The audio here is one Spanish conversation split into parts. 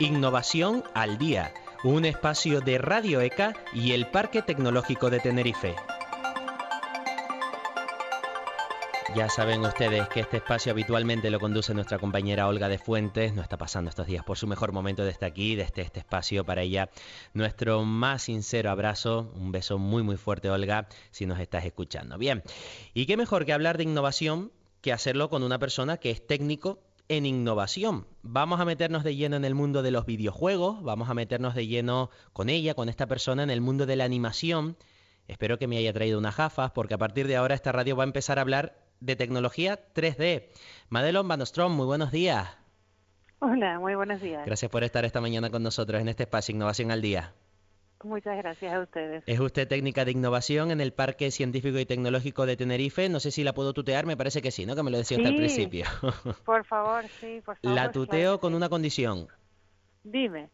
Innovación al Día, un espacio de Radio ECA y el Parque Tecnológico de Tenerife. Ya saben ustedes que este espacio habitualmente lo conduce nuestra compañera Olga de Fuentes. No está pasando estos días por su mejor momento desde aquí, desde este espacio para ella. Nuestro más sincero abrazo, un beso muy muy fuerte Olga, si nos estás escuchando. Bien, y qué mejor que hablar de innovación que hacerlo con una persona que es técnico en innovación. Vamos a meternos de lleno en el mundo de los videojuegos, vamos a meternos de lleno con ella, con esta persona, en el mundo de la animación. Espero que me haya traído unas gafas, porque a partir de ahora esta radio va a empezar a hablar de tecnología 3D. Madelon Van Ostrom, muy buenos días. Hola, muy buenos días. Gracias por estar esta mañana con nosotros en este espacio Innovación al Día. Muchas gracias a ustedes. Es usted técnica de innovación en el Parque Científico y Tecnológico de Tenerife. No sé si la puedo tutear, me parece que sí, ¿no? Que me lo decía sí, al principio. Por favor, sí, por favor. La tuteo claro con una condición. Dime.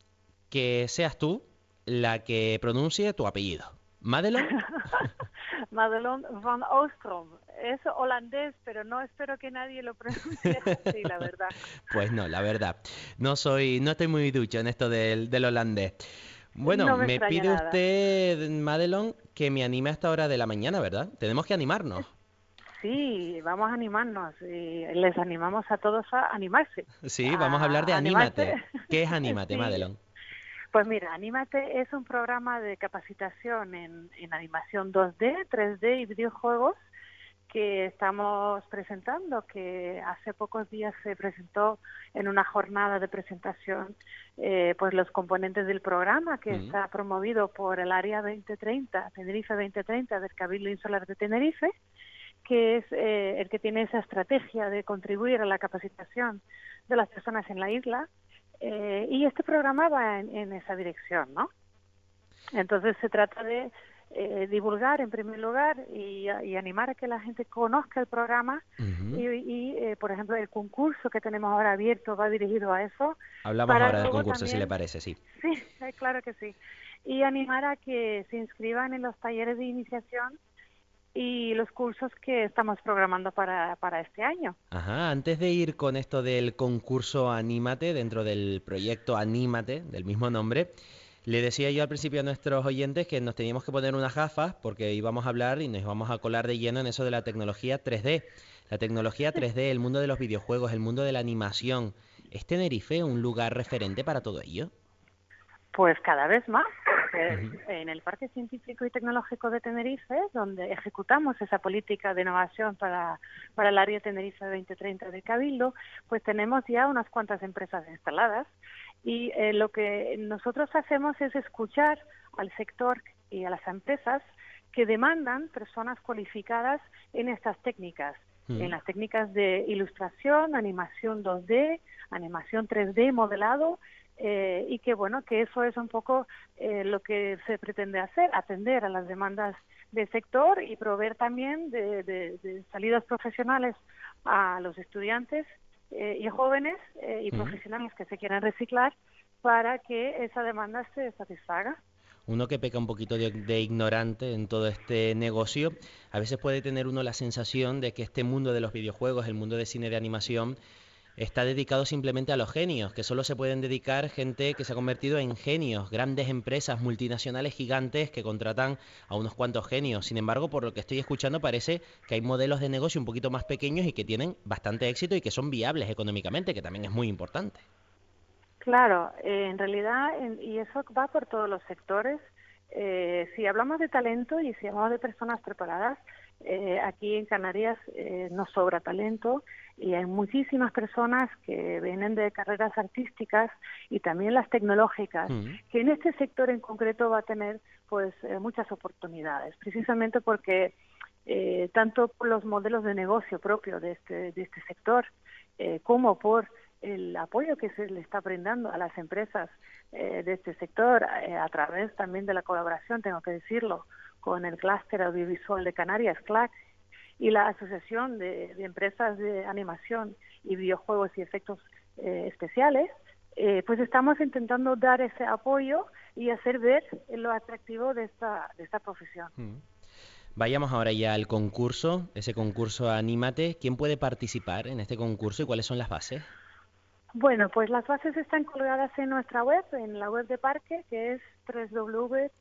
Que seas tú la que pronuncie tu apellido. ¿Madelon? Madelon van Oostrom. Es holandés, pero no espero que nadie lo pronuncie así, la verdad. Pues no, la verdad. No soy, no estoy muy ducho en esto del, del holandés. Bueno, no me, me pide nada. usted, Madelon, que me anime a esta hora de la mañana, ¿verdad? Tenemos que animarnos. Sí, vamos a animarnos y les animamos a todos a animarse. Sí, vamos a hablar de Anímate. animarse. ¿Qué es Anímate, Sí. Madelon? Pues mira, Anímate es un programa de capacitación en, en animación 2D, 3D y videojuegos que estamos presentando, que hace pocos días se presentó en una jornada de presentación eh, pues los componentes del programa que está promovido por el Área 2030, Tenerife 2030 del Cabildo Insular de Tenerife, que es eh, el que tiene esa estrategia de contribuir a la capacitación de las personas en la isla. eh, y este programa va en, en esa dirección, ¿no? Entonces se trata de eh, divulgar en primer lugar y, y animar a que la gente conozca el programa y, y, eh, por ejemplo, el concurso que tenemos ahora abierto va dirigido a eso. Hablamos para ahora del concurso, si le parece, sí. Sí, eh, claro que sí. Y animar a que se inscriban en los talleres de iniciación y los cursos que estamos programando para, para este año. Ajá, antes de ir con esto del concurso Anímate, dentro del proyecto Anímate, del mismo nombre, le decía yo al principio a nuestros oyentes que nos teníamos que poner unas gafas porque íbamos a hablar y nos íbamos a colar de lleno en eso de la tecnología 3D. La tecnología 3D, el mundo de los videojuegos, el mundo de la animación. ¿Es Tenerife un lugar referente para todo ello? Pues cada vez más, en el Parque Científico y Tecnológico de Tenerife, donde ejecutamos esa política de innovación para, para el área Tenerife 2030 de Cabildo, pues tenemos ya unas cuantas empresas instaladas y eh, lo que nosotros hacemos es escuchar al sector y a las empresas que demandan personas cualificadas en estas técnicas, Mm. en las técnicas de ilustración, animación 2D, animación 3D, modelado, eh, y que bueno, que eso es un poco eh, lo que se pretende hacer, atender a las demandas del sector y proveer también de, de- de salidas profesionales a los estudiantes eh, y jóvenes eh, y profesionales que se quieran reciclar para que esa demanda se satisfaga. Uno que peca un poquito de, de ignorante en todo este negocio, a veces puede tener uno la sensación de que este mundo de los videojuegos, el mundo de cine de animación, está dedicado simplemente a los genios, que solo se pueden dedicar gente que se ha convertido en genios, grandes empresas multinacionales gigantes que contratan a unos cuantos genios. Sin embargo, por lo que estoy escuchando, parece que hay modelos de negocio un poquito más pequeños y que tienen bastante éxito y que son viables económicamente, que también es muy importante. Claro, eh, en realidad, en- y eso va por todos los sectores, eh, si hablamos de talento y si hablamos de personas preparadas, eh, aquí en Canarias eh, nos sobra talento y hay muchísimas personas que vienen de carreras artísticas y también las tecnológicas, Mm. que en este sector en concreto va a tener pues eh, muchas oportunidades, precisamente porque eh, tanto por los modelos de negocio propio de este, de este sector, eh, como por el apoyo que se le está brindando a las empresas eh, de este sector a través también de la colaboración, tengo que decirlo, con el clúster audiovisual de Canarias, CLAC, y la Asociación de, Empresas de Animación y Videojuegos y Efectos Especiales, pues estamos intentando dar ese apoyo y hacer ver lo atractivo de esta, de esta profesión. Mm. Vayamos ahora ya al concurso, ese concurso Anímate. ¿Quién puede participar en este concurso y cuáles son las bases? Bueno, pues las bases están colgadas en nuestra web, en la web de Parque, que es www.pctt.es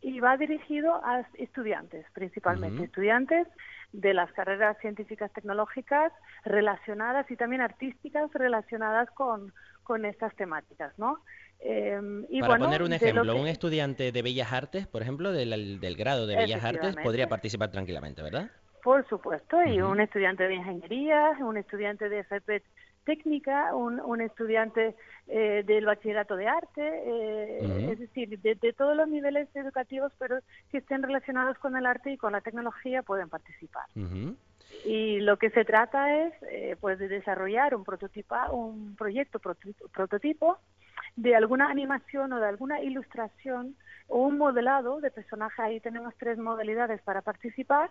y va dirigido a estudiantes, principalmente estudiantes de las carreras científicas tecnológicas relacionadas y también artísticas relacionadas con, con estas temáticas, ¿no? Em, Para poner un ejemplo, un estudiante de Bellas Artes, por ejemplo, del, grado de Bellas Artes, podría participar tranquilamente, ¿verdad? Por supuesto, y un estudiante de ingeniería, un estudiante de FP técnica, un, estudiante eh, del bachillerato de arte, eh, es decir, de, todos los niveles educativos, pero que estén relacionados con el arte y con la tecnología pueden participar. Y lo que se trata es, eh, pues, de desarrollar un prototipo, un proyecto prototipo de alguna animación o de alguna ilustración o un modelado de personaje. Ahí tenemos tres modalidades para participar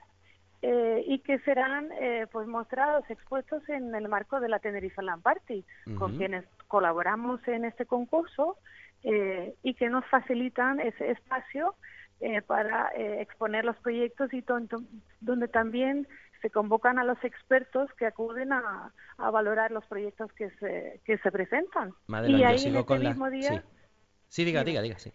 eh, y que serán eh, pues mostrados, expuestos en el marco de la Tenerife Land Party, con quienes colaboramos en este concurso eh, y que nos facilitan ese espacio para exponer los proyectos y donde también se convocan a los expertos que acuden a, valorar los proyectos que se, que se presentan. y ahí en ese mismo día... Sí. diga, diga, diga, sí.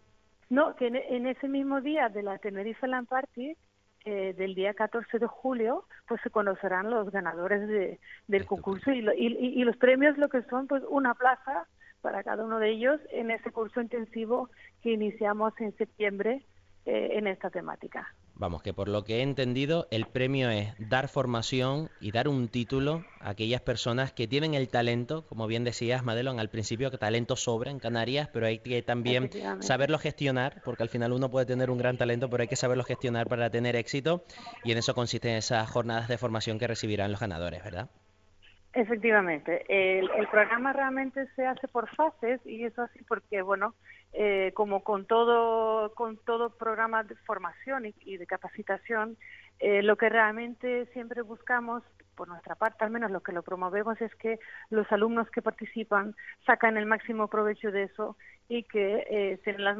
No, que en, ese mismo día de la Tenerife Land Party, eh, del día 14 de julio, pues se conocerán los ganadores de, del concurso y, y, los premios lo que son pues una plaza para cada uno de ellos en ese curso intensivo que iniciamos en septiembre eh, en esta temática. Vamos, que por lo que he entendido, el premio es dar formación y dar un título a aquellas personas que tienen el talento, como bien decías, Madelon, al principio, que talento sobra en Canarias, pero hay que también saberlo gestionar, porque al final uno puede tener un gran talento, pero hay que saberlo gestionar para tener éxito, y en eso consisten esas jornadas de formación que recibirán los ganadores, ¿verdad? Efectivamente, el, el programa realmente se hace por fases y eso así porque, bueno, eh, como con todo, con todo programa de formación y, de capacitación, eh, lo que realmente siempre buscamos, por nuestra parte al menos lo que lo promovemos, es que los alumnos que participan sacan el máximo provecho de eso y que eh, tienen las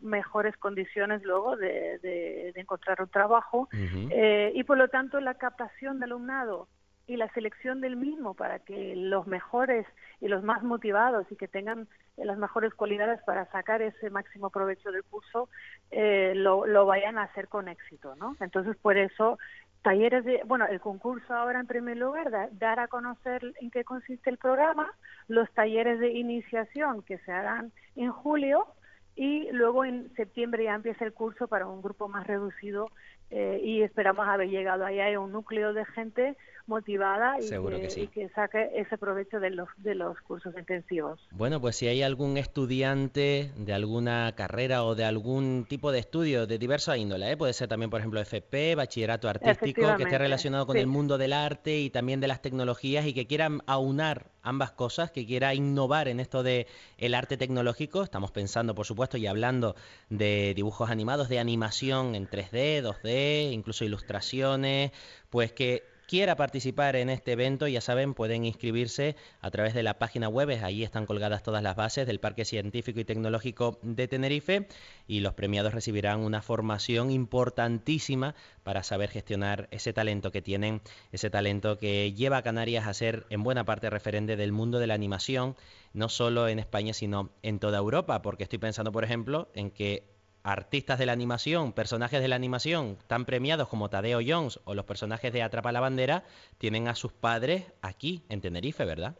mejores condiciones luego de, encontrar un trabajo. y por lo tanto la captación de alumnado y la selección del mismo para que los mejores y los más motivados y que tengan las mejores cualidades para sacar ese máximo provecho del curso eh, lo, lo vayan a hacer con éxito, ¿no? Entonces, por eso talleres de, bueno, el concurso ahora en primer lugar, dar a conocer en qué consiste el programa, los talleres de iniciación que se harán en julio y luego en septiembre ya empieza el curso para un grupo más reducido eh, y esperamos haber llegado ahí a un núcleo de gente motivada y que, saque ese provecho de los, de los cursos intensivos. Bueno, pues si hay algún estudiante de alguna carrera o de algún tipo de estudio de diversa índole, ¿eh? puede ser también, por ejemplo, FP, bachillerato artístico, que esté relacionado con el mundo del arte y también de las tecnologías y que quieran aunar ambas cosas, que quiera innovar en esto de el arte tecnológico, estamos pensando, por supuesto, y hablando de dibujos animados, de animación en 3D, 2D, incluso ilustraciones, pues que quiera participar en este evento, ya saben, pueden inscribirse a través de la página web, ahí están colgadas todas las bases del Parque Científico y Tecnológico de Tenerife y los premiados recibirán una formación importantísima para saber gestionar ese talento que tienen, ese talento que lleva a Canarias a ser en buena parte referente del mundo de la animación, no solo en España, sino en toda Europa, porque estoy pensando, por ejemplo, en que artistas de la animación, personajes de la animación tan premiados como Tadeo Jones o los personajes de Atrapa la Bandera tienen a sus padres aquí en Tenerife, ¿verdad?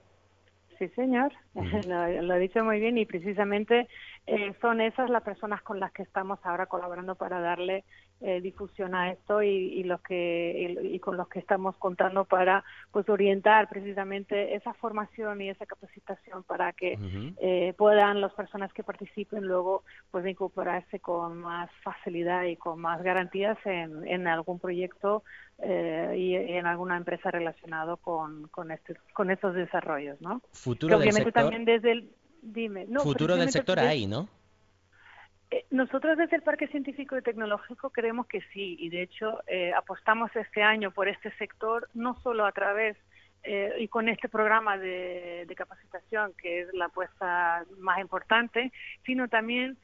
Sí, señor, lo, he dicho muy bien y precisamente eh, son esas las personas con las que estamos ahora colaborando para darle eh, difusión a esto y, los que y, con los que estamos contando para pues orientar precisamente esa formación y esa capacitación para que eh, puedan las personas que participen luego pues incorporarse con más facilidad y con más garantías en, en algún proyecto eh, y, en alguna empresa relacionado con con, este, con estos desarrollos no futuro del sector. también desde el dime futuro del sector hay no nosotros desde el Parque Científico y Tecnológico creemos que sí, y de hecho eh, apostamos este año por este sector, no solo a través eh, y con este programa de, capacitación, que es la apuesta más importante, sino también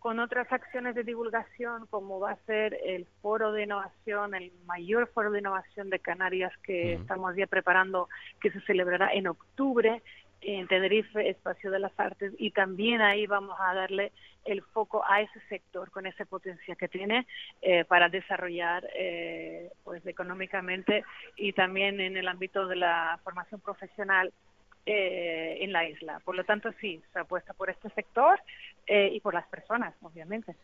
con otras acciones de divulgación, como va a ser el foro de innovación, el mayor foro de innovación de Canarias que estamos ya preparando, que se celebrará en octubre en Tenerife, Espacio de las Artes, y también ahí vamos a darle el foco a ese sector con esa potencia que tiene eh, para desarrollar eh, pues económicamente y también en el ámbito de la formación profesional eh, en la isla. Por lo tanto, sí, se apuesta por este sector y por las personas, obviamente.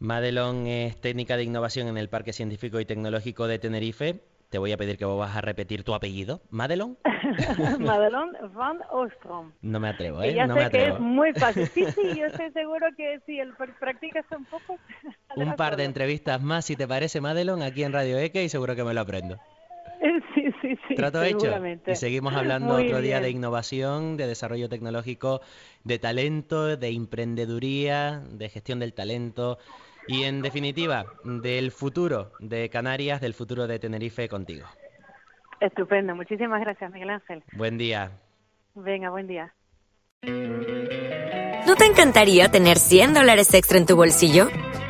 Madelón es técnica de innovación en el Parque Científico y Tecnológico de Tenerife te voy a pedir que vos vas a repetir tu apellido. ¿Madelon? Madelon Van Ostrom. No me atrevo, ¿eh? ya no sé me atrevo. que es muy fácil. Sí, sí, yo estoy seguro que si el practicas un poco... un par de entrevistas más, si te parece, Madelon, aquí en Radio Eke y seguro que me lo aprendo. Sí, sí, sí. Trato hecho. Y seguimos hablando otro día de innovación, de desarrollo tecnológico, de talento, de emprendeduría, de gestión del talento y en definitiva, del futuro de Canarias, del futuro de Tenerife contigo. Estupendo, muchísimas gracias Miguel Ángel. Buen día. Venga, buen día. ¿No te encantaría tener 100 dólares extra en tu bolsillo?